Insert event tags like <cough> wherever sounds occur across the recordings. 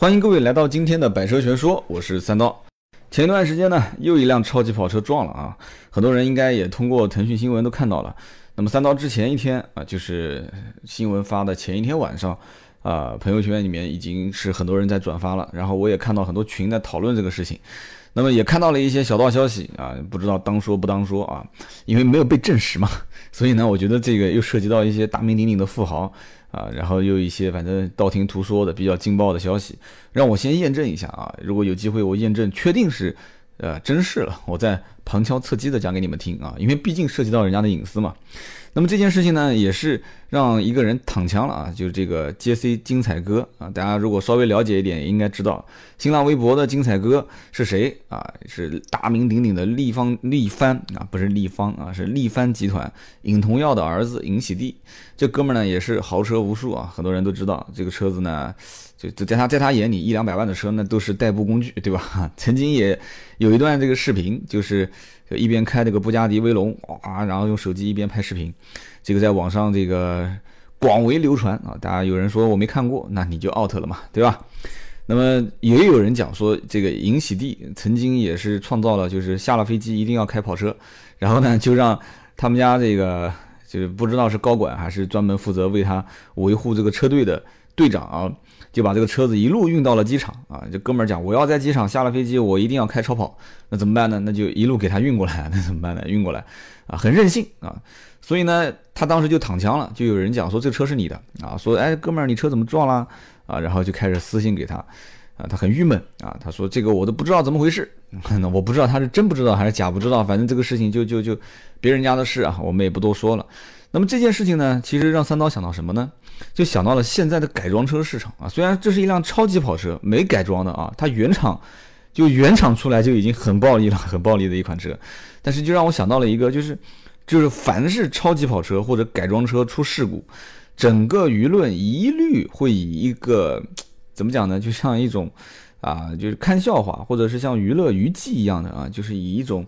欢迎各位来到今天的百车全说，我是三刀。前一段时间呢，又一辆超级跑车撞了啊，很多人应该也通过腾讯新闻都看到了。那么三刀之前一天啊，就是新闻发的前一天晚上啊，朋友圈里面已经是很多人在转发了，然后我也看到很多群在讨论这个事情。那么也看到了一些小道消息啊，不知道当说不当说啊，因为没有被证实嘛，所以呢，我觉得这个又涉及到一些大名鼎鼎的富豪。啊，然后又一些反正道听途说的比较劲爆的消息，让我先验证一下啊。如果有机会我验证确定是，呃，真事了，我再旁敲侧击的讲给你们听啊，因为毕竟涉及到人家的隐私嘛。那么这件事情呢，也是让一个人躺枪了啊，就是这个 J C 精彩哥啊。大家如果稍微了解一点，应该知道新浪微博的精彩哥是谁啊？是大名鼎鼎的立方立帆啊，不是立方啊，是立帆集团尹同耀的儿子尹喜地。这哥们呢也是豪车无数啊，很多人都知道这个车子呢，就就在他在他眼里一两百万的车那都是代步工具，对吧？<laughs> 曾经也有一段这个视频，就是一边开这个布加迪威龙哇，然后用手机一边拍视频。这个在网上这个广为流传啊，大家有人说我没看过，那你就 out 了嘛，对吧？那么也有人讲说，这个尹喜地曾经也是创造了，就是下了飞机一定要开跑车，然后呢就让他们家这个就是不知道是高管还是专门负责为他维护这个车队的队长啊，就把这个车子一路运到了机场啊。这哥们儿讲，我要在机场下了飞机，我一定要开超跑，那怎么办呢？那就一路给他运过来，那怎么办呢？运过来啊，很任性啊。<laughs> 所以呢，他当时就躺枪了，就有人讲说这车是你的啊，说哎哥们儿你车怎么撞了啊？然后就开始私信给他，啊他很郁闷啊，他说这个我都不知道怎么回事，<laughs> 那我不知道他是真不知道还是假不知道，反正这个事情就就就别人家的事啊，我们也不多说了。那么这件事情呢，其实让三刀想到什么呢？就想到了现在的改装车市场啊，虽然这是一辆超级跑车，没改装的啊，它原厂就原厂出来就已经很暴力了，很暴力的一款车，但是就让我想到了一个就是。就是凡是超级跑车或者改装车出事故，整个舆论一律会以一个怎么讲呢？就像一种啊，就是看笑话，或者是像娱乐娱记一样的啊，就是以一种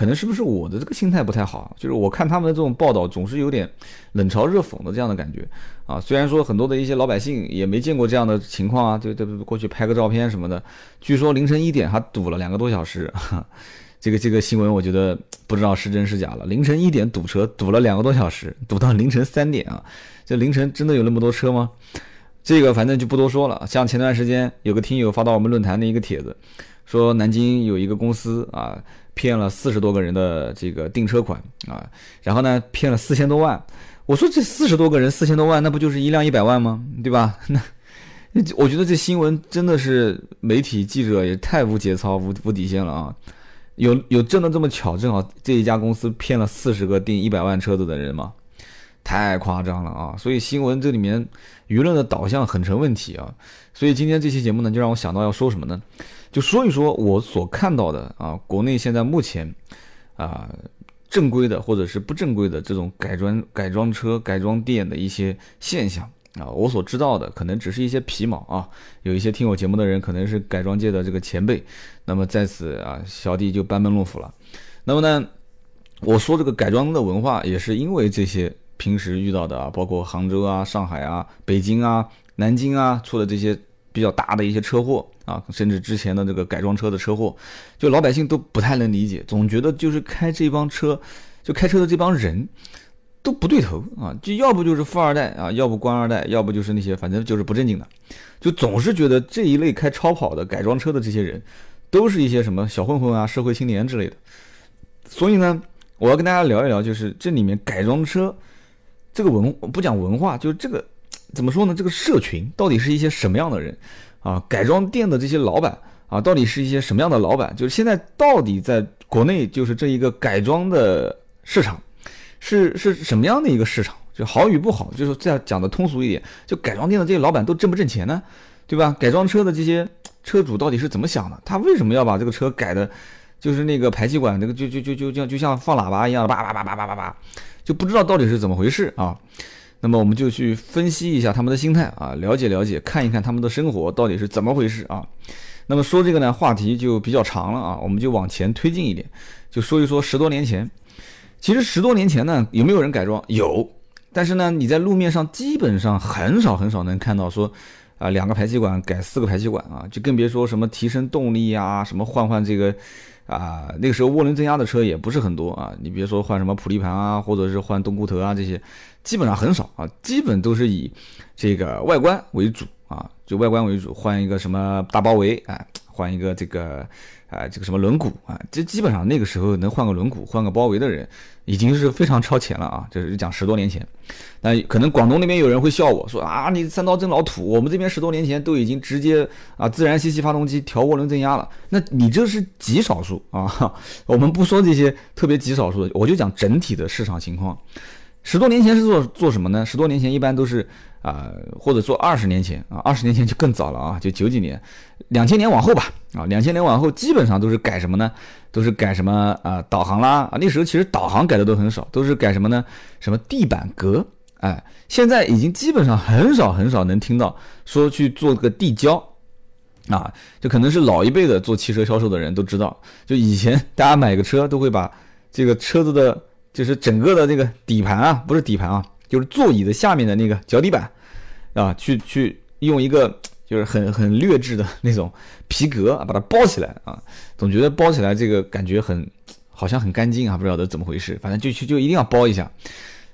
可能是不是我的这个心态不太好？就是我看他们的这种报道，总是有点冷嘲热讽的这样的感觉啊。虽然说很多的一些老百姓也没见过这样的情况啊，对对，过去拍个照片什么的，据说凌晨一点还堵了两个多小时。<laughs> 这个这个新闻我觉得不知道是真是假了。凌晨一点堵车，堵了两个多小时，堵到凌晨三点啊！这凌晨真的有那么多车吗？这个反正就不多说了。像前段时间有个听友发到我们论坛的一个帖子，说南京有一个公司啊，骗了四十多个人的这个订车款啊，然后呢骗了四千多万。我说这四十多个人四千多万，那不就是一辆一百万吗？对吧？<laughs> 那我觉得这新闻真的是媒体记者也太无节操、无无底线了啊！有有真的这么巧？正好这一家公司骗了四十个订一百万车子的人吗？太夸张了啊！所以新闻这里面舆论的导向很成问题啊！所以今天这期节目呢，就让我想到要说什么呢？就说一说我所看到的啊，国内现在目前啊正规的或者是不正规的这种改装改装车改装店的一些现象。啊，我所知道的可能只是一些皮毛啊，有一些听我节目的人可能是改装界的这个前辈，那么在此啊，小弟就班门弄斧了。那么呢，我说这个改装的文化也是因为这些平时遇到的啊，包括杭州啊、上海啊、北京啊、南京啊出的这些比较大的一些车祸啊，甚至之前的这个改装车的车祸，就老百姓都不太能理解，总觉得就是开这帮车，就开车的这帮人。都不对头啊，就要不就是富二代啊，要不官二代，要不就是那些反正就是不正经的，就总是觉得这一类开超跑的改装车的这些人，都是一些什么小混混啊、社会青年之类的。所以呢，我要跟大家聊一聊，就是这里面改装车这个文不讲文化，就是这个怎么说呢？这个社群到底是一些什么样的人啊？改装店的这些老板啊，到底是一些什么样的老板？就是现在到底在国内就是这一个改装的市场。是是什么样的一个市场？就好与不好，就是这样讲的通俗一点，就改装店的这些老板都挣不挣钱呢？对吧？改装车的这些车主到底是怎么想的？他为什么要把这个车改的，就是那个排气管，那个就就就就像就像放喇叭一样叭叭叭叭叭叭叭，就不知道到底是怎么回事啊？那么我们就去分析一下他们的心态啊，了解了解，看一看他们的生活到底是怎么回事啊？那么说这个呢，话题就比较长了啊，我们就往前推进一点，就说一说十多年前。其实十多年前呢，有没有人改装？有，但是呢，你在路面上基本上很少很少能看到说，啊两个排气管改四个排气管啊，就更别说什么提升动力啊，什么换换这个啊，那个时候涡轮增压的车也不是很多啊，你别说换什么普利盘啊，或者是换冬菇头啊这些，基本上很少啊，基本都是以这个外观为主啊，就外观为主，换一个什么大包围啊，换一个这个。啊，这个什么轮毂啊，这基本上那个时候能换个轮毂、换个包围的人，已经是非常超前了啊！这是讲十多年前，那可能广东那边有人会笑我说啊，你三刀真老土。我们这边十多年前都已经直接啊自然吸气发动机调涡轮增压了，那你这是极少数啊！我们不说这些特别极少数的，我就讲整体的市场情况。十多年前是做做什么呢？十多年前一般都是啊，或者做二十年前啊，二十年前就更早了啊，就九几年，两千年往后吧啊，两千年往后基本上都是改什么呢？都是改什么啊？导航啦啊，那时候其实导航改的都很少，都是改什么呢？什么地板革？哎，现在已经基本上很少很少能听到说去做个地胶啊，就可能是老一辈的做汽车销售的人都知道，就以前大家买个车都会把这个车子的。就是整个的这个底盘啊，不是底盘啊，就是座椅的下面的那个脚底板，啊，去去用一个就是很很劣质的那种皮革啊，把它包起来啊，总觉得包起来这个感觉很好像很干净啊，不晓得怎么回事，反正就就就一定要包一下。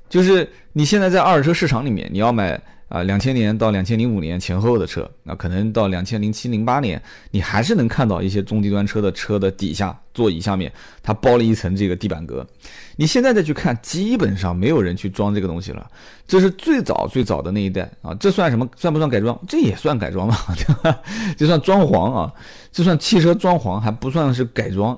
就是你现在在二手车市场里面，你要买。啊，两千年到两千零五年前后的车，那可能到两千零七零八年，你还是能看到一些中低端车的车的底下座椅下面，它包了一层这个地板革。你现在再去看，基本上没有人去装这个东西了。这是最早最早的那一代啊，这算什么？算不算改装？这也算改装吧？<laughs> 这算装潢啊？这算汽车装潢，还不算是改装。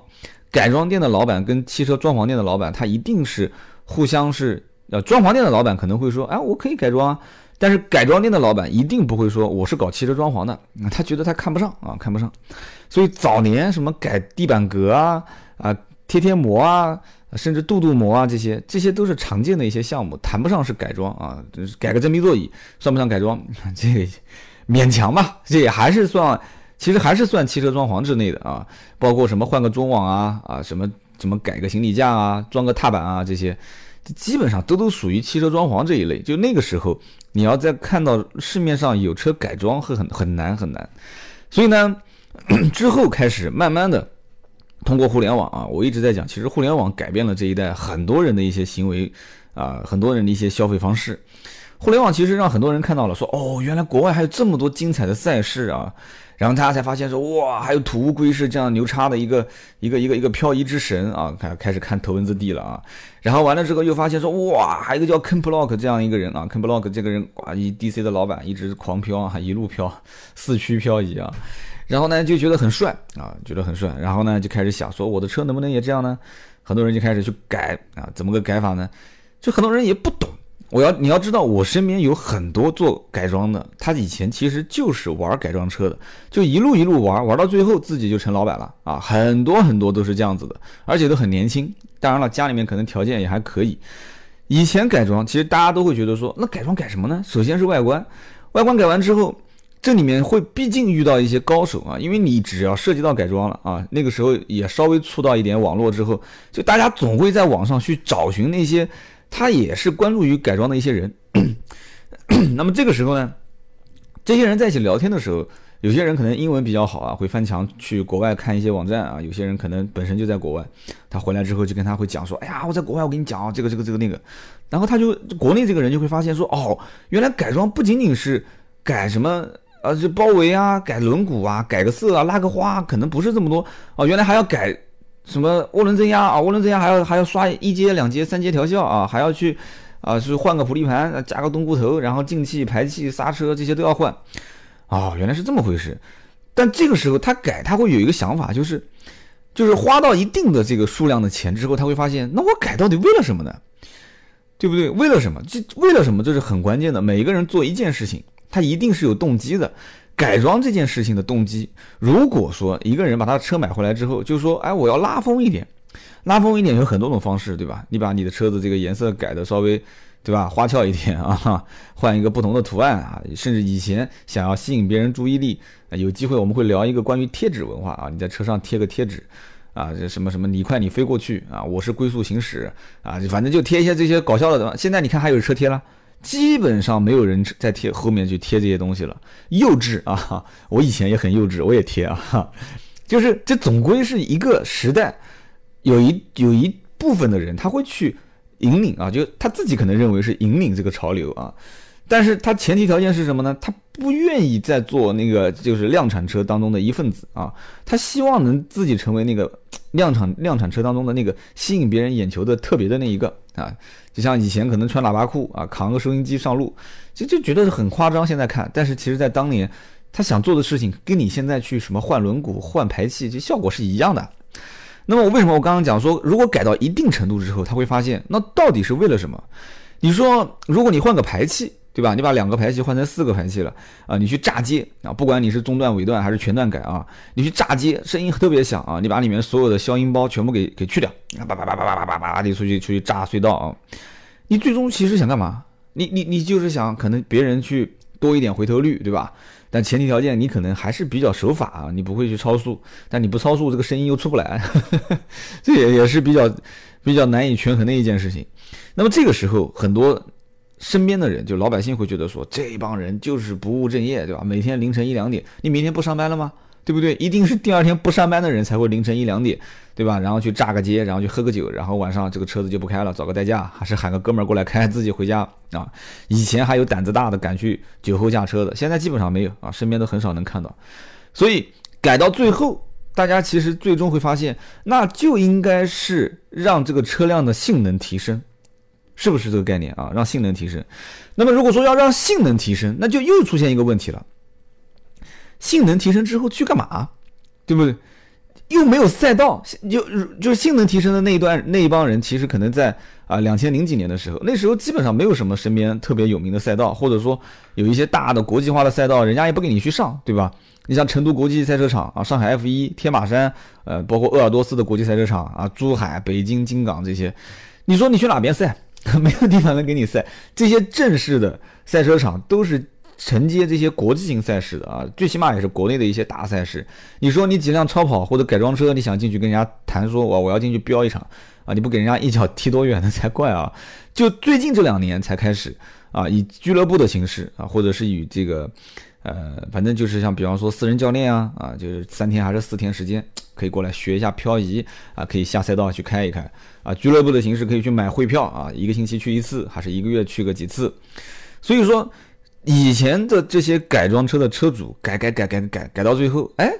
改装店的老板跟汽车装潢店的老板，他一定是互相是呃，装潢店的老板可能会说，哎，我可以改装啊。但是改装店的老板一定不会说我是搞汽车装潢的，他觉得他看不上啊，看不上。所以早年什么改地板革啊、啊贴贴膜啊，甚至镀镀膜啊，这些这些都是常见的一些项目，谈不上是改装啊。就是改个真皮座椅算不算改装？<laughs> 这个勉强吧，这也还是算，其实还是算汽车装潢之内的啊。包括什么换个中网啊啊，什么什么改个行李架啊，装个踏板啊这些。基本上都都属于汽车装潢这一类，就那个时候，你要再看到市面上有车改装，会很很难很难。所以呢，<clears throat> 之后开始慢慢的通过互联网啊，我一直在讲，其实互联网改变了这一代很多人的一些行为啊，很多人的一些消费方式。互联网其实让很多人看到了，说哦，原来国外还有这么多精彩的赛事啊。然后大家才发现说哇，还有土乌龟是这样牛叉的一个一个一个一个漂移之神啊！开开始看头文字 D 了啊！然后完了之后又发现说哇，还有一个叫 Ken Block 这样一个人啊，Ken Block 这个人哇，一 DC 的老板一直狂飘啊，一路飘，四驱漂移啊！然后呢就觉得很帅啊，觉得很帅，然后呢就开始想说我的车能不能也这样呢？很多人就开始去改啊，怎么个改法呢？就很多人也不懂。我要你要知道，我身边有很多做改装的，他以前其实就是玩改装车的，就一路一路玩，玩到最后自己就成老板了啊！很多很多都是这样子的，而且都很年轻。当然了，家里面可能条件也还可以。以前改装，其实大家都会觉得说，那改装改什么呢？首先是外观，外观改完之后，这里面会毕竟遇到一些高手啊，因为你只要涉及到改装了啊，那个时候也稍微触到一点网络之后，就大家总会在网上去找寻那些。他也是关注于改装的一些人，<clears throat> 那么这个时候呢，这些人在一起聊天的时候，有些人可能英文比较好啊，会翻墙去国外看一些网站啊，有些人可能本身就在国外，他回来之后就跟他会讲说，哎呀，我在国外，我跟你讲啊，这个这个这个那个，然后他就国内这个人就会发现说，哦，原来改装不仅仅是改什么，呃，就包围啊，改轮毂啊，改个色啊，拉个花，可能不是这么多哦，原来还要改。什么涡轮增压啊？涡轮增压还要还要刷一阶、两阶、三阶调校啊？还要去啊？是换个普利盘，加个冬菇头，然后进气、排气、刹车这些都要换啊？原来是这么回事。但这个时候他改，他会有一个想法，就是就是花到一定的这个数量的钱之后，他会发现，那我改到底为了什么呢？对不对？为了什么？这为了什么？这是很关键的。每一个人做一件事情，他一定是有动机的。改装这件事情的动机，如果说一个人把他的车买回来之后，就说，哎，我要拉风一点，拉风一点有很多种方式，对吧？你把你的车子这个颜色改的稍微，对吧，花俏一点 <laughs> 啊，换一个不同的图案啊，甚至以前想要吸引别人注意力，有机会我们会聊一个关于贴纸文化啊，你在车上贴个贴纸，啊，这什么什么你快你飞过去啊，我是龟速行驶啊，反正就贴一些这些搞笑的。现在你看还有车贴了。基本上没有人在贴后面去贴这些东西了，幼稚啊！<laughs> 我以前也很幼稚，我也贴啊，<laughs> 就是这总归是一个时代，有一有一部分的人他会去引领啊，就他自己可能认为是引领这个潮流啊。但是它前提条件是什么呢？他不愿意再做那个就是量产车当中的一份子啊，他希望能自己成为那个量产量产车当中的那个吸引别人眼球的特别的那一个啊，就像以前可能穿喇叭裤啊，扛个收音机上路，就就觉得是很夸张。现在看，但是其实在当年，他想做的事情跟你现在去什么换轮毂、换排气，这效果是一样的。那么我为什么我刚刚讲说，如果改到一定程度之后，他会发现那到底是为了什么？你说，如果你换个排气。对吧？你把两个排气换成四个排气了啊你去炸街啊不管你是中段尾段还是全段改啊你去炸街声音特别响啊你把里面所有的消音包全部给给去掉叭叭叭叭叭叭叭叭地出去出去炸隧道啊。你最终其实想干嘛？你你你就是想可能别人去多一点回头率对吧？但前提条件你可能还是比较守法啊你不会去超速但你不超速这个声音又出不来 <laughs> 这也也是比较比较难以权衡的一件事情。那么这个时候很多身边的人，就老百姓会觉得说，这帮人就是不务正业，对吧？每天凌晨一两点，你明天不上班了吗？对不对？一定是第二天不上班的人才会凌晨一两点，对吧？然后去炸个街，然后去喝个酒，然后晚上这个车子就不开了，找个代驾，还是喊个哥们儿过来开，自己回家啊。以前还有胆子大的敢去酒后驾车的，现在基本上没有啊，身边都很少能看到。所以改到最后，大家其实最终会发现，那就应该是让这个车辆的性能提升。是不是这个概念啊？让性能提升。那么如果说要让性能提升，那就又出现一个问题了。性能提升之后去干嘛？对不对？又没有赛道，就就是性能提升的那一段那一帮人，其实可能在啊两千零几年的时候，那时候基本上没有什么身边特别有名的赛道，或者说有一些大的国际化的赛道，人家也不给你去上，对吧？你像成都国际赛车场啊，上海 F 一、天马山，呃，包括鄂尔多斯的国际赛车场啊，珠海、北京、京港这些，你说你去哪边赛？<laughs> 没有地方能给你赛，这些正式的赛车场都是承接这些国际性赛事的啊，最起码也是国内的一些大赛事。你说你几辆超跑或者改装车，你想进去跟人家谈说，我我要进去飙一场啊，你不给人家一脚踢多远的 <laughs> 才怪啊！就最近这两年才开始啊，以俱乐部的形式啊，或者是以这个。呃，反正就是像比方说私人教练啊，啊，就是三天还是四天时间，可以过来学一下漂移啊，可以下赛道去开一开啊。俱乐部的形式可以去买汇票啊，一个星期去一次，还是一个月去个几次。所以说，以前的这些改装车的车主改改改改改改到最后，哎，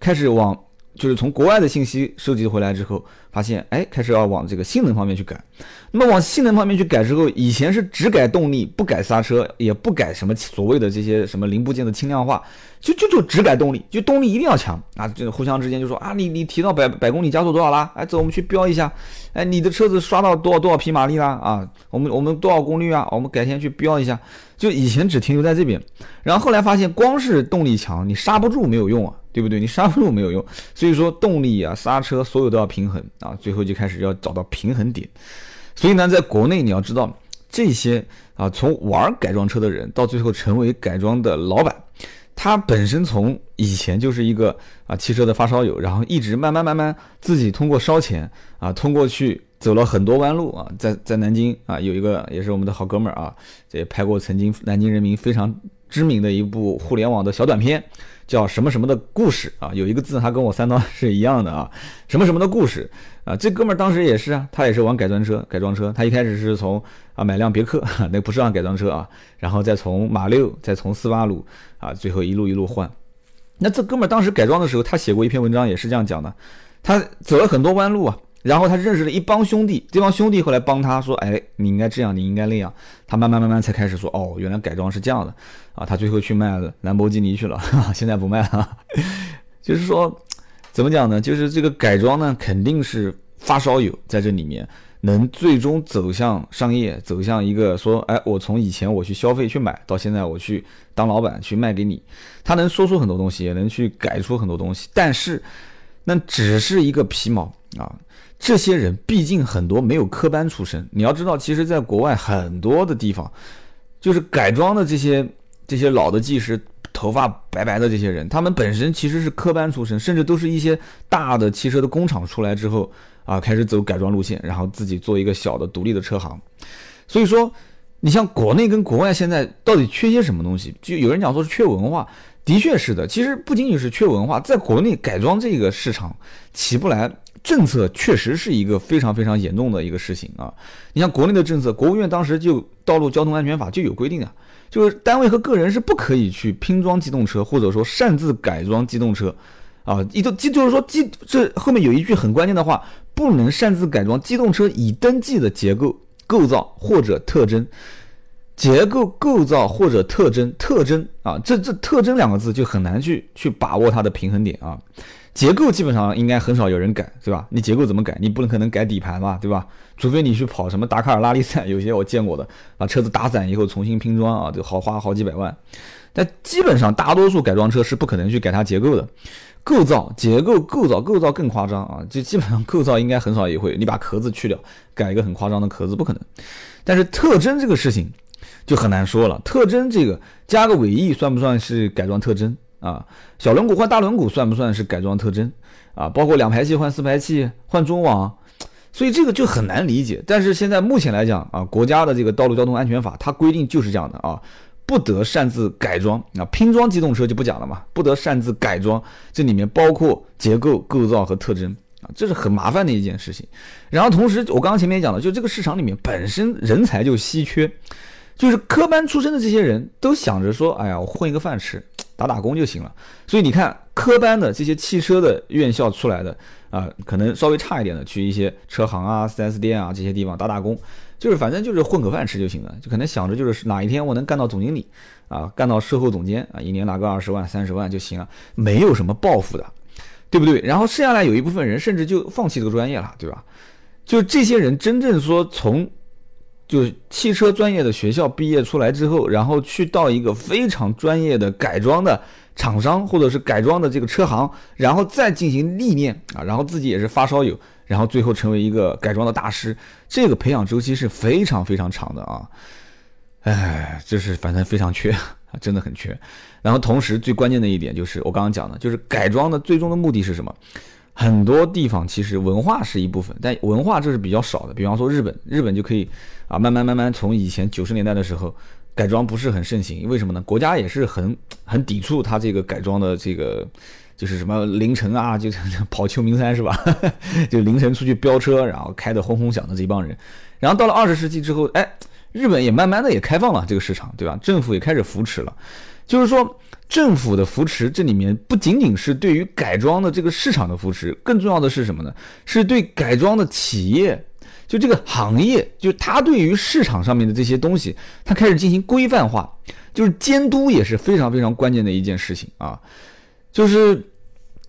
开始往。就是从国外的信息收集回来之后，发现哎，开始要往这个性能方面去改。那么往性能方面去改之后，以前是只改动力，不改刹车，也不改什么所谓的这些什么零部件的轻量化，就就就只改动力，就动力一定要强啊！这个互相之间就说啊，你你提到百百公里加速多少啦？哎，走，我们去标一下。哎，你的车子刷到多少多少匹马力啦？啊，我们我们多少功率啊？我们改天去标一下。就以前只停留在这边，然后后来发现光是动力强，你刹不住没有用啊。对不对？你刹不住没有用，所以说动力啊、刹车所有都要平衡啊，最后就开始要找到平衡点。所以呢，在国内你要知道，这些啊从玩改装车的人到最后成为改装的老板，他本身从以前就是一个啊汽车的发烧友，然后一直慢慢慢慢自己通过烧钱啊，通过去走了很多弯路啊，在在南京啊有一个也是我们的好哥们儿啊，这也拍过曾经南京人民非常知名的一部互联网的小短片。叫什么什么的故事啊？有一个字，他跟我三刀是一样的啊。什么什么的故事啊？这哥们儿当时也是啊，他也是玩改装车，改装车。他一开始是从啊买辆别克，<laughs> 那不是辆改装车啊，然后再从马六，再从斯巴鲁啊，最后一路一路换。那这哥们儿当时改装的时候，他写过一篇文章，也是这样讲的。他走了很多弯路啊。然后他认识了一帮兄弟，这帮兄弟后来帮他说：“哎，你应该这样，你应该那样。”他慢慢慢慢才开始说：“哦，原来改装是这样的啊！”他最后去卖兰博基尼去了，<laughs> 现在不卖了。<laughs> 就是说，怎么讲呢？就是这个改装呢，肯定是发烧友在这里面能最终走向商业，走向一个说：“哎，我从以前我去消费去买到现在我去当老板去卖给你。”他能说出很多东西，也能去改出很多东西，但是那只是一个皮毛啊。这些人毕竟很多没有科班出身，你要知道，其实，在国外很多的地方，就是改装的这些这些老的技师，头发白白的这些人，他们本身其实是科班出身，甚至都是一些大的汽车的工厂出来之后啊，开始走改装路线，然后自己做一个小的独立的车行。所以说，你像国内跟国外现在到底缺些什么东西？就有人讲说是缺文化，的确是的。其实不仅仅是缺文化，在国内改装这个市场起不来，政策确实是一个非常非常严重的一个事情啊。你像国内的政策，国务院当时就《道路交通安全法》就有规定啊，就是单位和个人是不可以去拼装机动车，或者说擅自改装机动车啊。一都机就是说机这后面有一句很关键的话，不能擅自改装机动车已登记的结构。构造或者特征，结构构造或者特征，特征啊，这这特征两个字就很难去去把握它的平衡点啊。结构基本上应该很少有人改，对吧？你结构怎么改？你不能可能改底盘吧，对吧？除非你去跑什么达喀尔拉力赛，有些我见过的，把车子打散以后重新拼装啊，就好花好几百万。但基本上大多数改装车是不可能去改它结构的。构造、结构、构造、构造更夸张啊！就基本上构造应该很少也会，你把壳子去掉，改一个很夸张的壳子不可能。但是特征这个事情就很难说了。特征这个加个尾翼算不算是改装特征啊？小轮毂换大轮毂算不算是改装特征啊？包括两排气换四排气、换中网，所以这个就很难理解。但是现在目前来讲啊，国家的这个道路交通安全法它规定就是这样的啊。不得擅自改装啊，拼装机动车就不讲了嘛，不得擅自改装，这里面包括结构、构造和特征啊，这是很麻烦的一件事情。然后同时，我刚刚前面讲了，就这个市场里面本身人才就稀缺，就是科班出身的这些人都想着说，哎呀，我混一个饭吃，打打工就行了。所以你看，科班的这些汽车的院校出来的啊，可能稍微差一点的，去一些车行啊、4S 店啊这些地方打打工。就是反正就是混口饭吃就行了，就可能想着就是哪一天我能干到总经理啊，干到售后总监啊，一年拿个二十万三十万就行了，没有什么抱负的，对不对？然后剩下来有一部分人甚至就放弃这个专业了，对吧？就这些人真正说从就是汽车专业的学校毕业出来之后，然后去到一个非常专业的改装的厂商或者是改装的这个车行，然后再进行历练啊，然后自己也是发烧友。然后最后成为一个改装的大师，这个培养周期是非常非常长的啊！哎，这是反正非常缺啊，真的很缺。然后同时最关键的一点就是我刚刚讲的，就是改装的最终的目的是什么？很多地方其实文化是一部分，但文化这是比较少的。比方说日本，日本就可以啊，慢慢慢慢从以前九十年代的时候改装不是很盛行，为什么呢？国家也是很很抵触它这个改装的这个。就是什么凌晨啊，就 <laughs> 跑秋名山是吧？<laughs> 就凌晨出去飙车，然后开得轰轰响的这帮人。然后到了二十世纪之后，哎，日本也慢慢的也开放了这个市场，对吧？政府也开始扶持了。就是说，政府的扶持这里面不仅仅是对于改装的这个市场的扶持，更重要的是什么呢？是对改装的企业，就这个行业，就它对于市场上面的这些东西，它开始进行规范化，就是监督也是非常非常关键的一件事情啊，就是。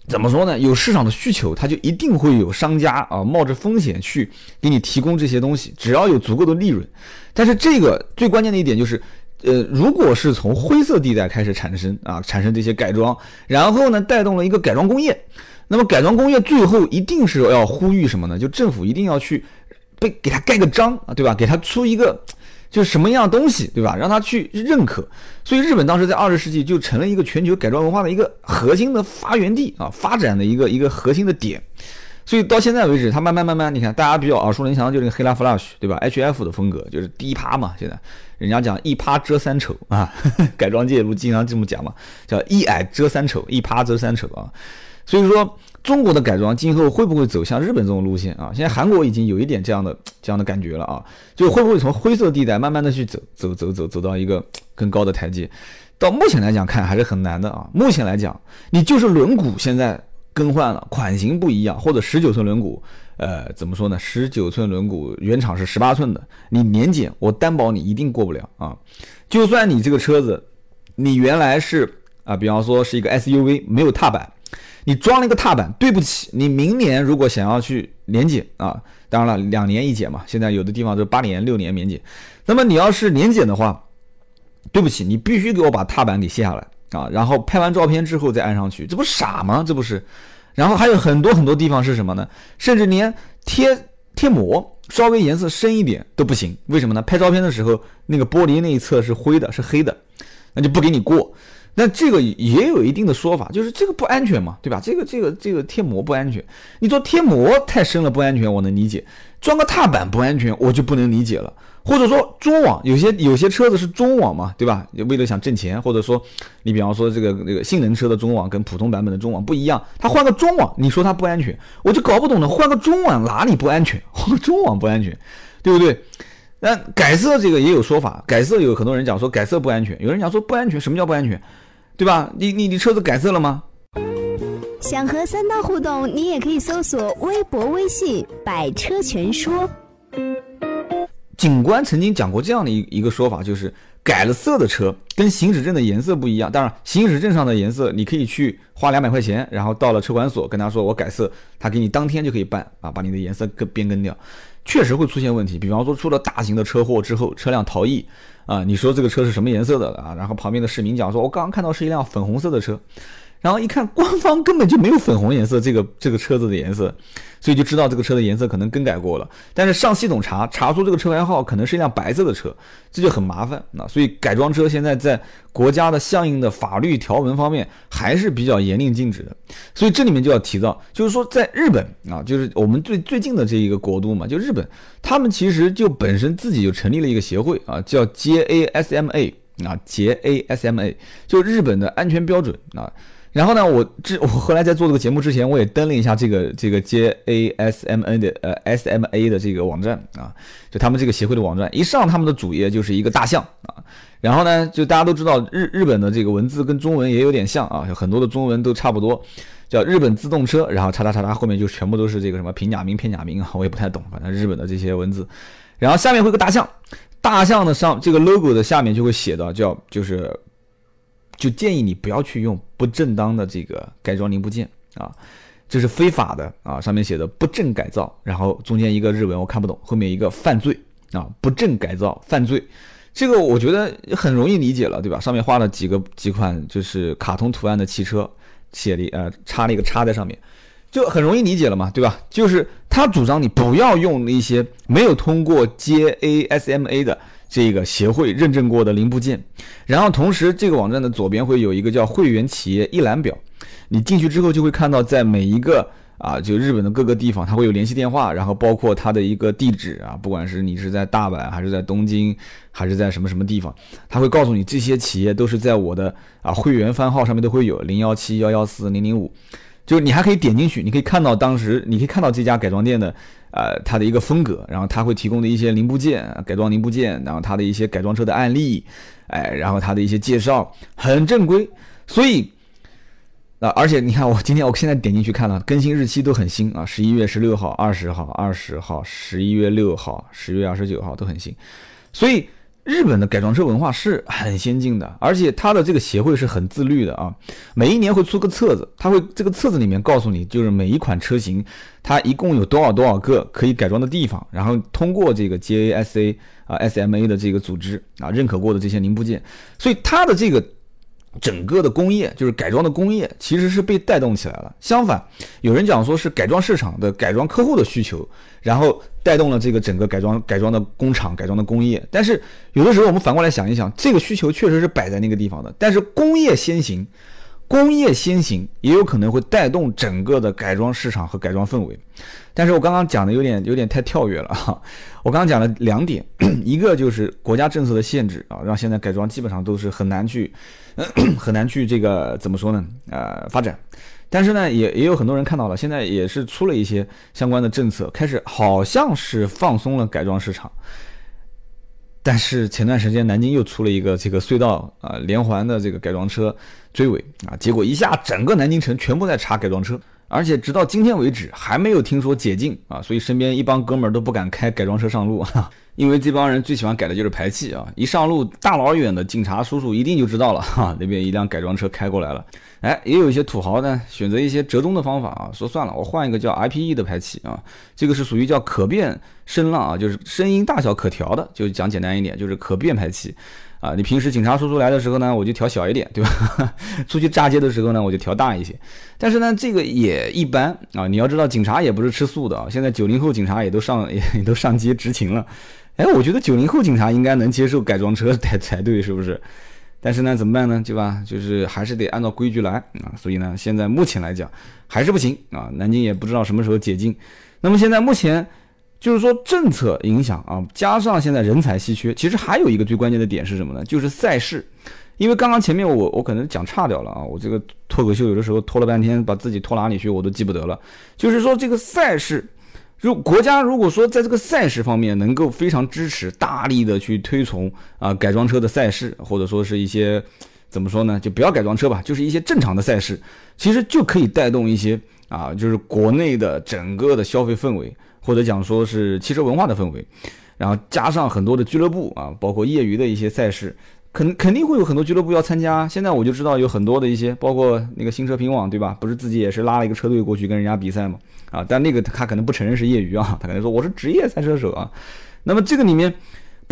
怎么说呢？有市场的需求，它就一定会有商家啊，冒着风险去给你提供这些东西，只要有足够的利润。但是这个最关键的一点就是，呃，如果是从灰色地带开始产生啊，产生这些改装，然后呢，带动了一个改装工业，那么改装工业最后一定是要呼吁什么呢？就政府一定要去被给他盖个章啊，对吧？给他出一个。就是什么样的东西，对吧？让他去认可，所以日本当时在二十世纪就成了一个全球改装文化的一个核心的发源地啊，发展的一个一个核心的点。所以到现在为止，它慢慢慢慢，你看大家比较耳熟能详的就是黑拉 Flash，对吧？H F 的风格就是低趴嘛。现在人家讲一趴遮三丑啊，<laughs> 改装界不经常这么讲嘛，叫一矮遮三丑，一趴遮三丑啊。所以说。中国的改装今后会不会走向日本这种路线啊？现在韩国已经有一点这样的这样的感觉了啊，就会不会从灰色地带慢慢的去走走走走走到一个更高的台阶？到目前来讲看还是很难的啊。目前来讲，你就是轮毂现在更换了，款型不一样，或者十九寸轮毂，呃，怎么说呢？十九寸轮毂原厂是十八寸的，你年检我担保你一定过不了啊。就算你这个车子，你原来是啊，比方说是一个 SUV，没有踏板。你装了一个踏板，对不起，你明年如果想要去年检啊，当然了，两年一检嘛，现在有的地方都八年、六年免检。那么你要是年检的话，对不起，你必须给我把踏板给卸下来啊，然后拍完照片之后再安上去，这不傻吗？这不是？然后还有很多很多地方是什么呢？甚至连贴贴膜稍微颜色深一点都不行，为什么呢？拍照片的时候那个玻璃那一侧是灰的，是黑的，那就不给你过。那这个也有一定的说法，就是这个不安全嘛，对吧？这个这个这个贴膜不安全，你做贴膜太深了不安全，我能理解；装个踏板不安全，我就不能理解了。或者说中网，有些有些车子是中网嘛，对吧？为了想挣钱，或者说你比方说这个这个性能车的中网跟普通版本的中网不一样，它换个中网，你说它不安全，我就搞不懂了。换个中网哪里不安全？<laughs> 换个中网不安全，对不对？那改色这个也有说法，改色有很多人讲说改色不安全，有人讲说不安全，什么叫不安全？对吧？你你你车子改色了吗？想和三刀互动，你也可以搜索微博、微信“百车全说”。警官曾经讲过这样的一一个说法，就是改了色的车跟行驶证的颜色不一样。当然，行驶证上的颜色你可以去花两百块钱，然后到了车管所跟他说我改色，他给你当天就可以办啊，把你的颜色更变更掉。确实会出现问题，比方说出了大型的车祸之后，车辆逃逸。啊，你说这个车是什么颜色的啊？然后旁边的市民讲说，我刚刚看到是一辆粉红色的车，然后一看官方根本就没有粉红颜色这个这个车子的颜色。所以就知道这个车的颜色可能更改过了，但是上系统查查出这个车牌号可能是一辆白色的车，这就很麻烦啊。所以改装车现在在国家的相应的法律条文方面还是比较严令禁止的。所以这里面就要提到，就是说在日本啊，就是我们最最近的这一个国度嘛，就日本，他们其实就本身自己就成立了一个协会啊，叫 JASMA 啊，JASMA 就日本的安全标准啊。然后呢，我这 <laughs> 我后来在做这个节目之前，我也登了一下这个这个 J A S M N 的呃 S M A 的这个网站啊，就他们这个协会的网站，一上他们的主页就是一个大象啊。然后呢，就大家都知道日日本的这个文字跟中文也有点像啊，有很多的中文都差不多，叫日本自动车，然后叉叉叉叉后面就全部都是这个什么平假名片假名啊，我也不太懂，反正日本的这些文字。然后下面会个大象，大象的上这个 logo 的下面就会写到叫就是。就建议你不要去用不正当的这个改装零部件啊，这是非法的啊！上面写的不正改造，然后中间一个日文我看不懂，后面一个犯罪啊，不正改造犯罪，这个我觉得很容易理解了，对吧？上面画了几个几款就是卡通图案的汽车，写了呃插了一个叉在上面，就很容易理解了嘛，对吧？就是他主张你不要用那些没有通过 JASMA 的。这个协会认证过的零部件，然后同时这个网站的左边会有一个叫会员企业一览表，你进去之后就会看到，在每一个啊，就日本的各个地方，它会有联系电话，然后包括它的一个地址啊，不管是你是在大阪还是在东京，还是在什么什么地方，他会告诉你这些企业都是在我的啊会员番号上面都会有零幺七幺幺四零零五。就是你还可以点进去，你可以看到当时，你可以看到这家改装店的，呃，它的一个风格，然后它会提供的一些零部件、改装零部件，然后它的一些改装车的案例，哎，然后它的一些介绍，很正规。所以，啊，而且你看，我今天我现在点进去看了，更新日期都很新啊，十一月十六号、二十号、二十号、十一月六号、十月二十九号都很新，所以。日本的改装车文化是很先进的，而且它的这个协会是很自律的啊。每一年会出个册子，它会这个册子里面告诉你，就是每一款车型它一共有多少多少个可以改装的地方，然后通过这个 JASA 啊 SMA 的这个组织啊认可过的这些零部件，所以它的这个。整个的工业就是改装的工业，其实是被带动起来了。相反，有人讲说是改装市场的改装客户的需求，然后带动了这个整个改装改装的工厂、改装的工业。但是有的时候我们反过来想一想，这个需求确实是摆在那个地方的，但是工业先行，工业先行也有可能会带动整个的改装市场和改装氛围。但是我刚刚讲的有点有点太跳跃了哈，我刚刚讲了两点，<clears throat> 一个就是国家政策的限制啊，让现在改装基本上都是很难去。<clears throat> 很难去这个怎么说呢？呃，发展，但是呢，也也有很多人看到了，现在也是出了一些相关的政策，开始好像是放松了改装市场。但是前段时间南京又出了一个这个隧道啊连环的这个改装车追尾啊，结果一下整个南京城全部在查改装车，而且直到今天为止还没有听说解禁啊，所以身边一帮哥们儿都不敢开改装车上路。<laughs> 因为这帮人最喜欢改的就是排气啊！一上路，大老远的警察叔叔一定就知道了 <laughs> 哈，那边一辆改装车开过来了。哎，也有一些土豪呢，选择一些折中的方法啊，说算了，我换一个叫 IPE 的排气啊，这个是属于叫可变声浪啊，就是声音大小可调的，就讲简单一点，就是可变排气啊。你平时警察叔叔来的时候呢，我就调小一点，对吧？<laughs> 出去炸街的时候呢，我就调大一些。但是呢，这个也一般啊。你要知道，警察也不是吃素的啊。现在九零后警察也都上 <laughs> 也都上街执勤了。哎，我觉得九零后警察应该能接受改装车才 <laughs> 才对，是不是？但是呢，怎么办呢？对吧？就是还是得按照规矩来啊。所以呢，现在目前来讲还是不行啊。南京也不知道什么时候解禁。那么现在目前就是说政策影响啊，加上现在人才稀缺，其实还有一个最关键的点是什么呢？就是赛事。因为刚刚前面我我可能讲差掉了啊，我这个脱口秀有的时候拖了半天，把自己拖哪里去我都记不得了。就是说这个赛事。如国家如果说在这个赛事方面能够非常支持、大力的去推崇啊改装车的赛事，或者说是一些怎么说呢，就不要改装车吧，就是一些正常的赛事，其实就可以带动一些啊，就是国内的整个的消费氛围，或者讲说是汽车文化的氛围，然后加上很多的俱乐部啊，包括业余的一些赛事。肯肯定会有很多俱乐部要参加。现在我就知道有很多的一些，包括那个新车评网，对吧？不是自己也是拉了一个车队过去跟人家比赛嘛？啊，但那个他可能不承认是业余啊，他可能说我是职业赛车手啊。那么这个里面，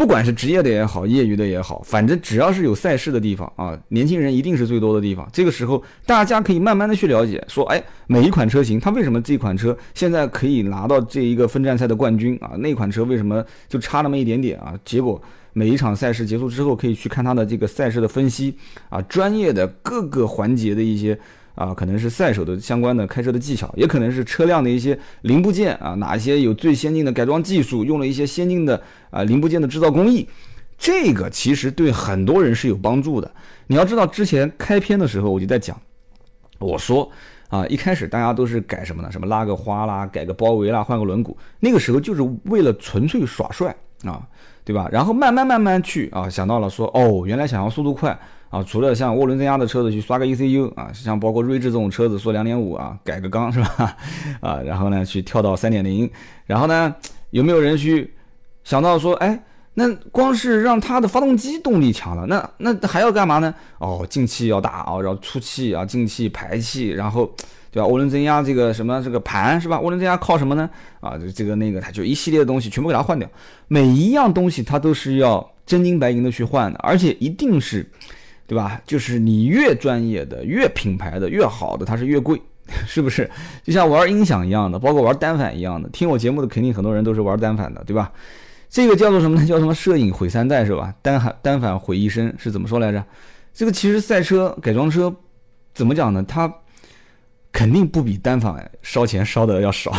不管是职业的也好，业余的也好，反正只要是有赛事的地方啊，年轻人一定是最多的地方。这个时候，大家可以慢慢的去了解，说，哎，每一款车型它为什么这款车现在可以拿到这一个分站赛的冠军啊？那款车为什么就差那么一点点啊？结果。每一场赛事结束之后，可以去看它的这个赛事的分析啊，专业的各个环节的一些啊，可能是赛手的相关的开车的技巧，也可能是车辆的一些零部件啊，哪一些有最先进的改装技术，用了一些先进的啊零部件的制造工艺，这个其实对很多人是有帮助的。你要知道，之前开篇的时候我就在讲，我说啊，一开始大家都是改什么呢？什么拉个花啦，改个包围啦，换个轮毂，那个时候就是为了纯粹耍帅啊。对吧？然后慢慢慢慢去啊，想到了说哦，原来想要速度快啊，除了像涡轮增压的车子去刷个 ECU 啊，像包括锐志这种车子说两点五啊，改个缸是吧？<laughs> 啊，然后呢去跳到三点零，然后呢有没有人去想到说，哎，那光是让它的发动机动力强了，那那还要干嘛呢？哦，进气要大啊，然后出气啊，进气排气，然后。对吧？涡轮增压这个什么这个盘是吧？涡轮增压靠什么呢？啊，就这个那个，它就一系列的东西全部给它换掉。每一样东西它都是要真金白银的去换的，而且一定是，对吧？就是你越专业的、越品牌的、越好的，它是越贵，<laughs> 是不是？就像玩音响一样的，包括玩单反一样的。听我节目的肯定很多人都是玩单反的，对吧？这个叫做什么呢？叫什么？摄影毁三代是吧？单反单反毁一生是怎么说来着？这个其实赛车改装车怎么讲呢？它肯定不比单反烧钱烧的要少，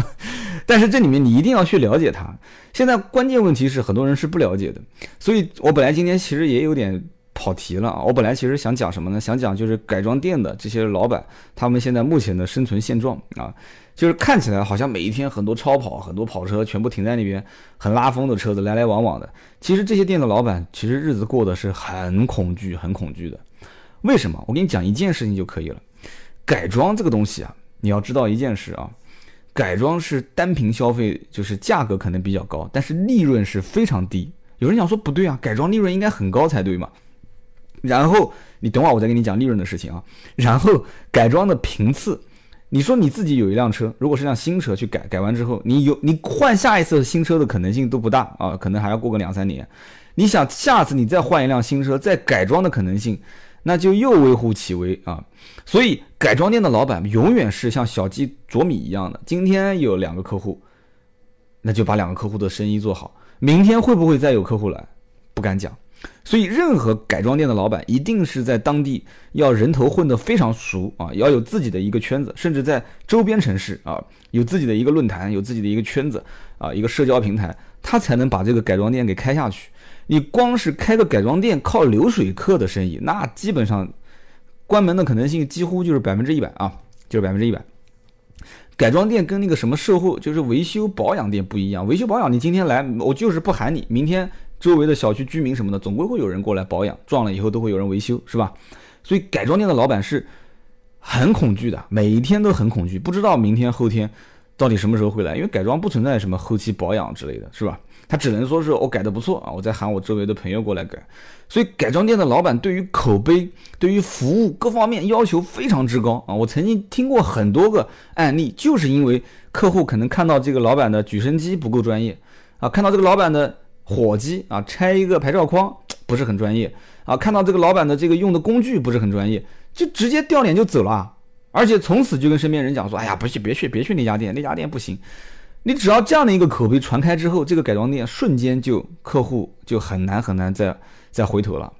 <laughs> 但是这里面你一定要去了解它。现在关键问题是很多人是不了解的，所以我本来今天其实也有点跑题了啊。我本来其实想讲什么呢？想讲就是改装店的这些老板，他们现在目前的生存现状啊，就是看起来好像每一天很多超跑、很多跑车全部停在那边，很拉风的车子来来往往的。其实这些店的老板其实日子过得是很恐惧、很恐惧的。为什么？我给你讲一件事情就可以了。改装这个东西啊，你要知道一件事啊，改装是单品消费，就是价格可能比较高，但是利润是非常低。有人讲说不对啊，改装利润应该很高才对嘛。然后你等会儿我再跟你讲利润的事情啊。然后改装的频次，你说你自己有一辆车，如果是辆新车去改，改完之后你有你换下一次新车的可能性都不大啊，可能还要过个两三年。你想下次你再换一辆新车再改装的可能性？那就又微乎其微啊，所以改装店的老板永远是像小鸡啄米一样的。今天有两个客户，那就把两个客户的生意做好。明天会不会再有客户来，不敢讲。所以任何改装店的老板一定是在当地要人头混得非常熟啊，要有自己的一个圈子，甚至在周边城市啊有自己的一个论坛，有自己的一个圈子啊，一个社交平台，他才能把这个改装店给开下去。你光是开个改装店，靠流水客的生意，那基本上关门的可能性几乎就是百分之一百啊，就是百分之一百。改装店跟那个什么售后，就是维修保养店不一样。维修保养，你今天来，我就是不喊你，明天周围的小区居民什么的，总归会有人过来保养，撞了以后都会有人维修，是吧？所以改装店的老板是很恐惧的，每一天都很恐惧，不知道明天后天到底什么时候会来，因为改装不存在什么后期保养之类的，是吧？他只能说是我改的不错啊，我在喊我周围的朋友过来改，所以改装店的老板对于口碑、对于服务各方面要求非常之高啊。我曾经听过很多个案例，就是因为客户可能看到这个老板的举升机不够专业啊，看到这个老板的火机啊拆一个牌照框 <tsk> 不是很专业啊，看到这个老板的这个用的工具不是很专业，就直接掉脸就走了，而且从此就跟身边人讲说，哎呀，不去别去别去那家店，那家店不行。你只要这样的一个口碑传开之后，这个改装店瞬间就客户就很难很难再再回头了。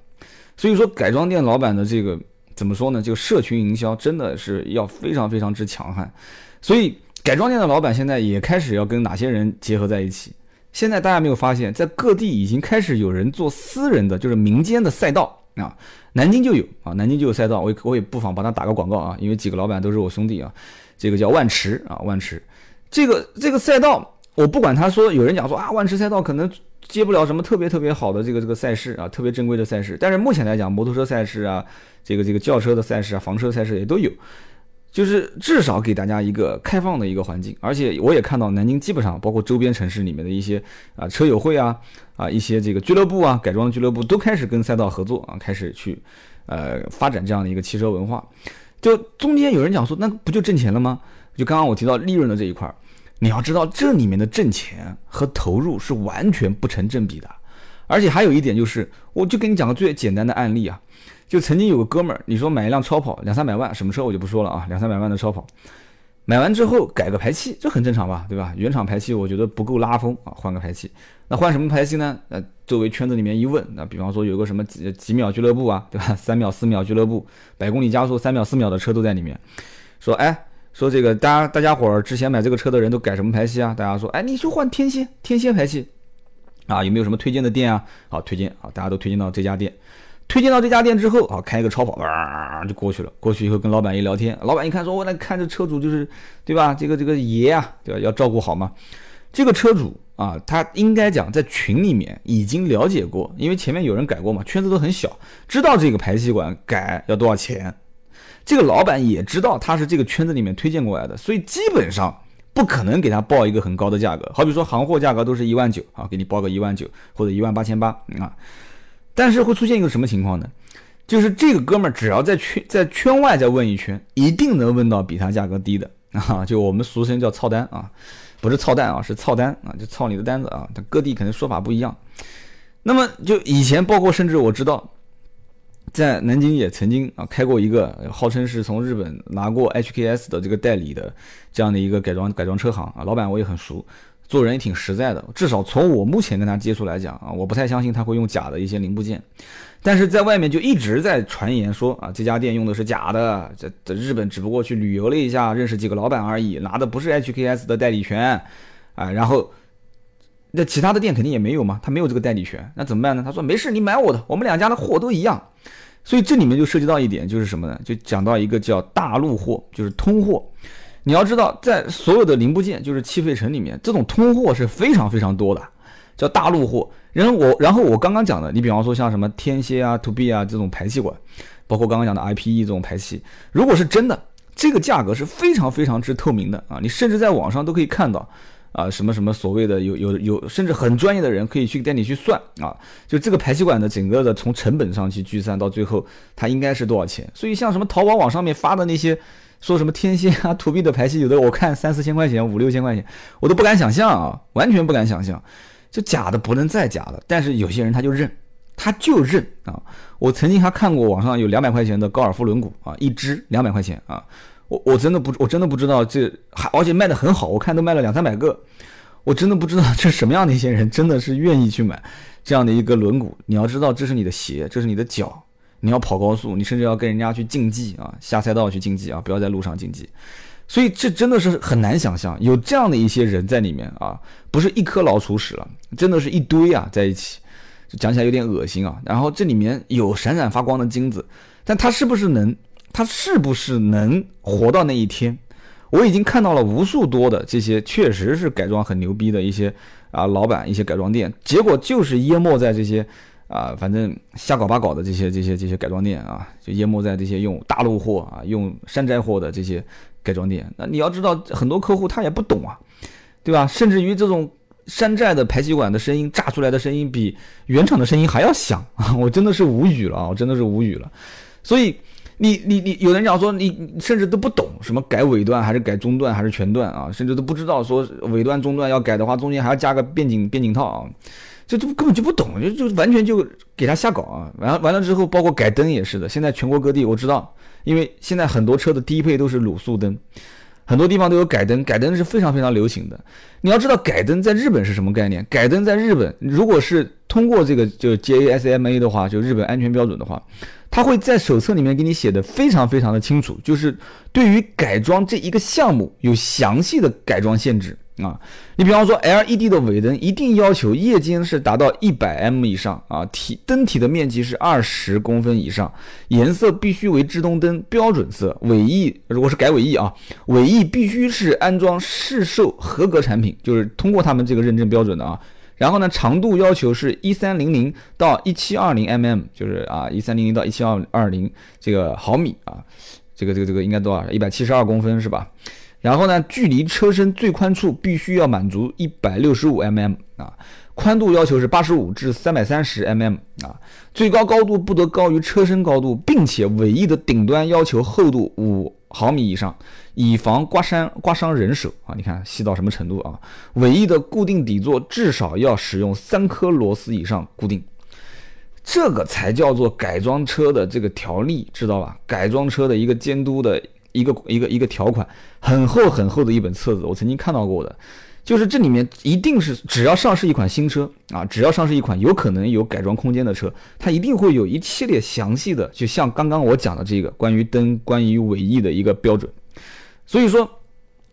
所以说，改装店老板的这个怎么说呢？这个社群营销真的是要非常非常之强悍。所以，改装店的老板现在也开始要跟哪些人结合在一起？现在大家没有发现，在各地已经开始有人做私人的，就是民间的赛道啊。南京就有啊，南京就有赛道，我我也不妨帮他打个广告啊，因为几个老板都是我兄弟啊。这个叫万池啊，万池，这个这个赛道，我不管他说有人讲说啊，万池赛道可能。接不了什么特别特别好的这个这个赛事啊，特别正规的赛事。但是目前来讲，摩托车赛事啊，这个这个轿车的赛事啊，房车赛事也都有，就是至少给大家一个开放的一个环境。而且我也看到南京基本上包括周边城市里面的一些啊车友会啊啊一些这个俱乐部啊改装俱乐部都开始跟赛道合作啊，开始去呃发展这样的一个汽车文化。就中间有人讲说，那不就挣钱了吗？就刚刚我提到利润的这一块儿。你要知道，这里面的挣钱和投入是完全不成正比的，而且还有一点就是，我就跟你讲个最简单的案例啊，就曾经有个哥们儿，你说买一辆超跑两三百万，什么车我就不说了啊，两三百万的超跑，买完之后改个排气，这很正常吧，对吧？原厂排气我觉得不够拉风啊，换个排气，那换什么排气呢？呃，周围圈子里面一问，那比方说有个什么几几秒俱乐部啊，对吧？<laughs> 三秒四秒俱乐部，百公里加速三秒四秒的车都在里面，说哎。说这个，大家大家伙儿之前买这个车的人都改什么排气啊？大家说，哎，你就换天蝎天蝎排气，啊，有没有什么推荐的店啊？好，推荐啊，大家都推荐到这家店。推荐到这家店之后，啊，开一个超跑，哇，就过去了。过去以后跟老板一聊天，老板一看说，我来看这车主就是，对吧？这个这个爷啊，对吧？要照顾好嘛。这个车主啊，他应该讲在群里面已经了解过，因为前面有人改过嘛，圈子都很小，知道这个排气管改要多少钱。这个老板也知道他是这个圈子里面推荐过来的，所以基本上不可能给他报一个很高的价格。好比说行货价格都是一万九啊，给你报个一万九或者一万八千八啊。但是会出现一个什么情况呢？就是这个哥们儿只要在圈在圈外再问一圈，一定能问到比他价格低的 <laughs> 啊。就我们俗称叫操单啊，不是操蛋啊，是操单啊，就操你的单子啊。他各地可能说法不一样。那么就以前包括甚至我知道。在南京也曾经啊开过一个号称是从日本拿过 HKS 的这个代理的这样的一个改装改装车行啊，老板我也很熟，做人也挺实在的，至少从我目前跟他接触来讲啊，我不太相信他会用假的一些零部件，但是在外面就一直在传言说啊这家店用的是假的，在在日本只不过去旅游了一下，认识几个老板而已，拿的不是 HKS 的代理权啊，然后那其他的店肯定也没有嘛，他没有这个代理权，那怎么办呢？他说没事，你买我的，我们两家的货都一样。所以这里面就涉及到一点，就是什么呢？就讲到一个叫大陆货，就是通货。你要知道，在所有的零部件，就是汽配城里面，这种通货是非常非常多的，叫大陆货。然后我，然后我刚刚讲的，你比方说像什么天蝎啊、<laughs> to B 啊这种排气管，包括刚刚讲的 IPE 这种排气，如果是真的，这个价格是非常非常之透明的啊，你甚至在网上都可以看到。啊，什么什么所谓的有有有，甚至很专业的人可以去带你去算啊，就这个排气管的整个的从成本上去计算到最后它应该是多少钱。所以像什么淘宝网上面发的那些说什么天蝎啊、土币的排气，有的我看三四千块钱、五六千块钱，我都不敢想象啊，完全不敢想象，就假的不能再假的。但是有些人他就认，他就认啊。我曾经还看过网上有两百块钱的高尔夫轮毂啊，一只两百块钱啊。我我真的不我真的不知道这还而且卖的很好，我看都卖了两三百个，我真的不知道这什么样的一些人真的是愿意去买这样的一个轮毂。你要知道，这是你的鞋，这是你的脚，你要跑高速，你甚至要跟人家去竞技啊，下赛道去竞技啊，不要在路上竞技。所以这真的是很难想象有这样的一些人在里面啊，不是一颗老鼠屎了，真的是一堆啊在一起，讲起来有点恶心啊。然后这里面有闪闪发光的金子，但他是不是能？他是不是能活到那一天？我已经看到了无数多的这些确实是改装很牛逼的一些啊老板，一些改装店，结果就是淹没在这些啊反正瞎搞八搞的这些这些这些改装店啊，就淹没在这些用大陆货啊用山寨货的这些改装店。那你要知道，很多客户他也不懂啊，对吧？甚至于这种山寨的排气管的声音炸出来的声音比原厂的声音还要响啊！<laughs> 我真的是无语了啊！我真的是无语了，所以。你你你，有人讲说你甚至都不懂什么改尾段还是改中段还是全段啊，甚至都不知道说尾段中段要改的话，中间还要加个变景变景套啊，这都根本就不懂，就就完全就给他瞎搞啊。完完了之后，包括改灯也是的，现在全国各地我知道，因为现在很多车的低配都是卤素灯，很多地方都有改灯，改灯是非常非常流行的。你要知道改灯在日本是什么概念？改灯在日本，如果是通过这个就 JASMA 的话，就日本安全标准的话，它会在手册里面给你写的非常非常的清楚，就是对于改装这一个项目有详细的改装限制。啊，你比方说 LED 的尾灯一定要求夜间是达到一百 m 以上啊，体灯体的面积是二十公分以上，颜色必须为制动灯标准色，尾翼如果是改尾翼啊，尾翼必须是安装市售合格产品，就是通过他们这个认证标准的啊。然后呢，长度要求是一三零零到一七二零 mm，就是啊一三零零到一七二二零这个毫米啊，这个这个这个应该多少？一百七十二公分是吧？然后呢，距离车身最宽处必须要满足一百六十五 mm 啊，宽度要求是八十五至三百三十 mm 啊，最高高度不得高于车身高度，并且尾翼的顶端要求厚度五毫米以上，以防刮伤刮伤人手啊！你看细到什么程度啊？尾翼的固定底座至少要使用三颗螺丝以上固定，这个才叫做改装车的这个条例，知道吧？改装车的一个监督的。一个一个一个条款很厚很厚的一本册子，我曾经看到过的，就是这里面一定是只要上市一款新车啊，只要上市一款有可能有改装空间的车，它一定会有一系列详细的，就像刚刚我讲的这个关于灯、关于尾翼的一个标准。所以说，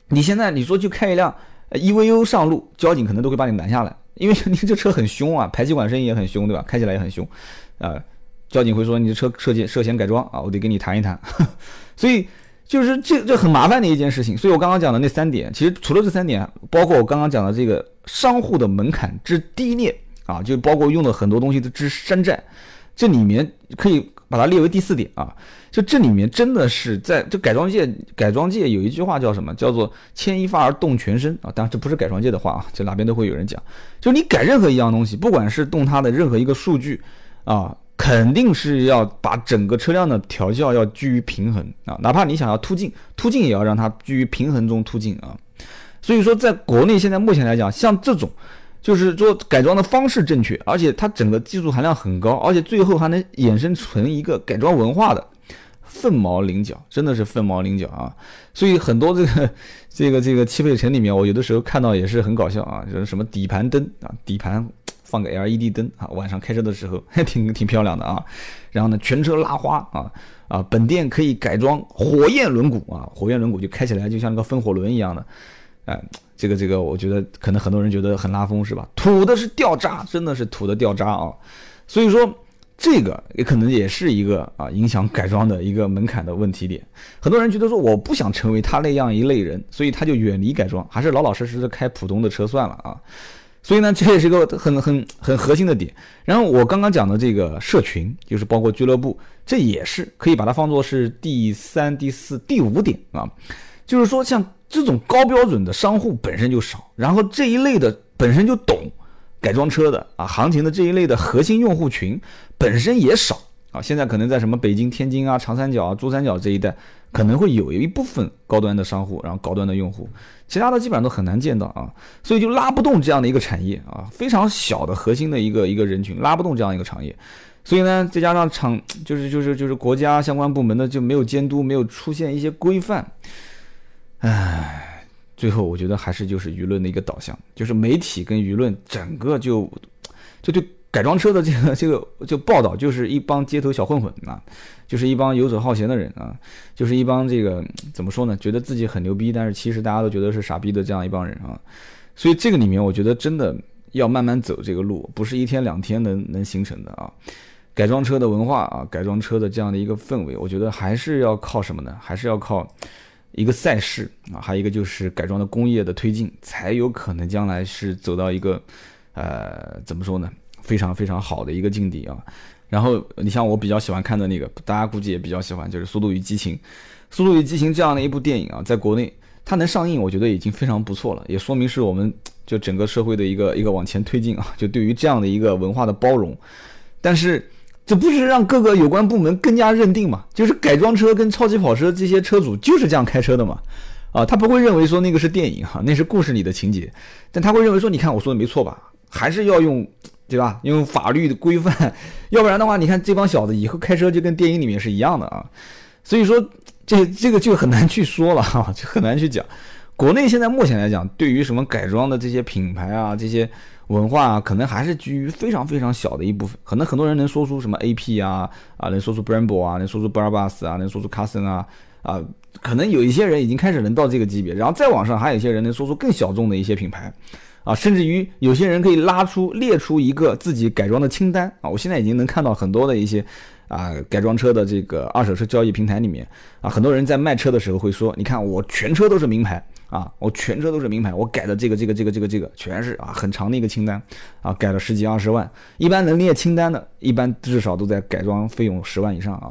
你现在你说去开一辆 EVO 上路，交警可能都会把你拦下来，因为你这车很凶啊，排气管声音也很凶，对吧？开起来也很凶啊，交警会说你的车涉嫌涉嫌改装啊，我得跟你谈一谈。<laughs> 所以。就是这这很麻烦的一件事情，所以我刚刚讲的那三点，其实除了这三点，包括我刚刚讲的这个商户的门槛之低劣啊，就包括用的很多东西的之山寨，这里面可以把它列为第四点啊。就这里面真的是在这改装界，改装界有一句话叫什么？叫做牵一发而动全身啊。当然这不是改装界的话啊，这哪边都会有人讲。就你改任何一样东西，不管是动它的任何一个数据啊。肯定是要把整个车辆的调教要居于平衡啊，哪怕你想要突进，突进也要让它居于平衡中突进啊。所以说，在国内现在目前来讲，像这种就是说改装的方式正确，而且它整个技术含量很高，而且最后还能衍生成一个改装文化的，凤毛麟角，真的是凤毛麟角啊。所以很多这个这个这个汽配城里面，我有的时候看到也是很搞笑啊，就是什么底盘灯啊，底盘。放个 LED 灯啊，晚上开车的时候还 <laughs> 挺挺漂亮的啊。然后呢，全车拉花啊啊，本店可以改装火焰轮毂啊，火焰轮毂就开起来就像那个风火轮一样的。哎，这个这个，我觉得可能很多人觉得很拉风是吧？土的是掉渣，真的是土的掉渣啊。所以说这个也可能也是一个啊影响改装的一个门槛的问题点。很多人觉得说我不想成为他那样一类人，所以他就远离改装，还是老老实实的开普通的车算了啊。所以呢，这也是一个很很很核心的点。然后我刚刚讲的这个社群，就是包括俱乐部，这也是可以把它放作是第三、第四、第五点啊。就是说，像这种高标准的商户本身就少，然后这一类的本身就懂改装车的啊，行情的这一类的核心用户群本身也少啊。现在可能在什么北京、天津啊、长三角啊、珠三角这一带。可能会有一部分高端的商户，然后高端的用户，其他的基本上都很难见到啊，所以就拉不动这样的一个产业啊，非常小的核心的一个一个人群拉不动这样一个产业，所以呢，再加上厂 <tsk> 就是就是就是国家相关部门的就没有监督，没有出现一些规范，唉，最后我觉得还是就是舆论的一个导向，就是媒体跟舆论整个就就对。改装车的这个这个就报道，就是一帮街头小混混啊，就是一帮游手好闲的人啊，就是一帮这个怎么说呢？觉得自己很牛逼，但是其实大家都觉得是傻逼的这样一帮人啊。所以这个里面，我觉得真的要慢慢走这个路，不是一天两天能能形成的啊。改装车的文化啊，改装车的这样的一个氛围，我觉得还是要靠什么呢？还是要靠一个赛事啊，还有一个就是改装的工业的推进，才有可能将来是走到一个呃怎么说呢？非常非常好的一个境地啊，然后你像我比较喜欢看的那个，大家估计也比较喜欢，就是《速度与激情》。《速度与激情》这样的一部电影啊，在国内它能上映，我觉得已经非常不错了，也说明是我们就整个社会的一个一个往前推进啊，<laughs> 就对于这样的一个文化的包容。但是这不是让各个有关部门更加认定嘛？就是改装车跟超级跑车这些车主就是这样开车的嘛？啊，他不会认为说那个是电影哈，那是故事里的情节，但他会认为说，你看我说的没错吧？还是要用。对吧？用法律的规范，要不然的话，你看这帮小子以后开车就跟电影里面是一样的啊。所以说，这这个就很难去说了哈，就很难去讲。国内现在目前来讲，对于什么改装的这些品牌啊，这些文化啊，可能还是居于非常非常小的一部分。可能很多人能说出什么 AP 啊，啊，能说出 Brembo 啊，能说出 Brabus 啊，能说出 Carson 啊，啊，可能有一些人已经开始能到这个级别，然后再往上，还有一些人能说出更小众的一些品牌，啊，甚至于有些人可以拉出列出一个自己改装的清单啊。我现在已经能看到很多的一些。啊，改装车的这个二手车交易平台里面啊，很多人在卖车的时候会说：“你看我全车都是名牌啊，我全车都是名牌，我改的这个这个这个这个这个全是啊很长的一个清单啊，改了十几二十万。一般能列清单的，一般至少都在改装费用十万以上啊。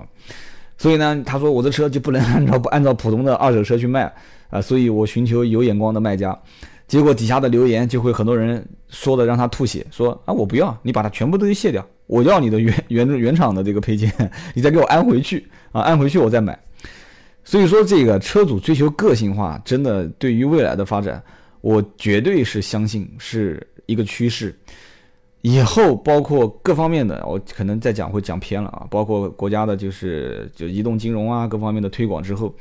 所以呢，他说我的车就不能按照不按照普通的二手车去卖啊，所以我寻求有眼光的卖家。结果底下的留言就会很多人说的让他吐血，说啊我不要，你把它全部都卸掉。”我要你的原原原厂的这个配件，你再给我安回去啊，安回去我再买。所以说，这个车主追求个性化，真的对于未来的发展，我绝对是相信是一个趋势。以后包括各方面的，我可能再讲会讲偏了啊，包括国家的就是就移动金融啊各方面的推广之后，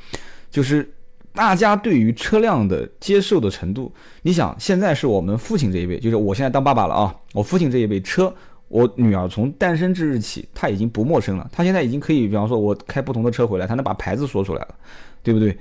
就是大家对于车辆的接受的程度，你想现在是我们父亲这一辈，就是我现在当爸爸了啊，我父亲这一辈车。我女儿从诞生之日起，她已经不陌生了。她现在已经可以，比方说，我开不同的车回来，她能把牌子说出来了，对不对？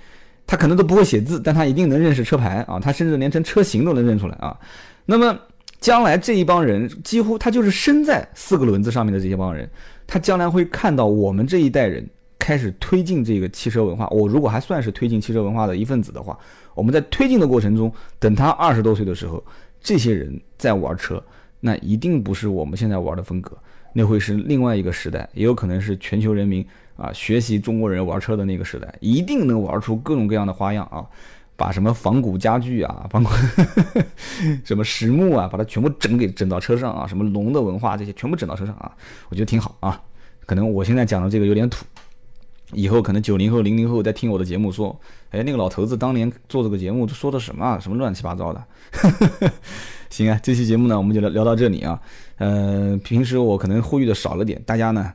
她可能都不会写字，但她一定能认识车牌啊！她甚至连成车型都能认出来啊！那么将来这一帮人，几乎他就是生在四个轮子上面的这些帮人，他将来会看到我们这一代人开始推进这个汽车文化。我如果还算是推进汽车文化的一份子的话，我们在推进的过程中，等他二十多岁的时候，这些人在玩车。那一定不是我们现在玩的风格，那会是另外一个时代，也有可能是全球人民啊学习中国人玩车的那个时代，一定能玩出各种各样的花样啊，把什么仿古家具啊，包括 <laughs> 什么实木啊，把它全部整给整到车上啊，什么龙的文化这些全部整到车上啊，我觉得挺好啊。可能我现在讲的这个有点土，以后可能九零后、零零后在听我的节目说，哎，那个老头子当年做这个节目说的什么啊什么乱七八糟的。<laughs> 行啊，这期节目呢，我们就聊聊到这里啊。呃，平时我可能呼吁的少了点，大家呢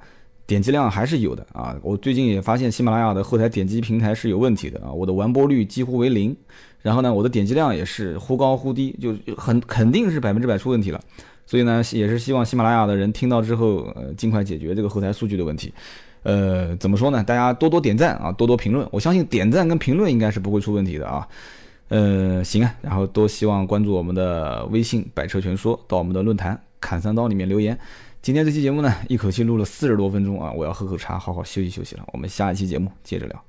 点击量还是有的啊。我最近也发现喜马拉雅的后台点击平台是有问题的啊，我的完播率几乎为零，然后呢，我的点击量也是忽高忽低，就很肯定是百分之百出问题了。所以呢，也是希望喜马拉雅的人听到之后，呃，尽快解决这个后台数据的问题。呃，怎么说呢？大家多多点赞啊，多多评论，我相信点赞跟评论应该是不会出问题的啊。呃，行啊，然后多希望关注我们的微信“百车全说”，到我们的论坛“砍三刀”里面留言。今天这期节目呢，一口气录了四十多分钟啊，我要喝口茶，好好休息休息了。我们下一期节目接着聊。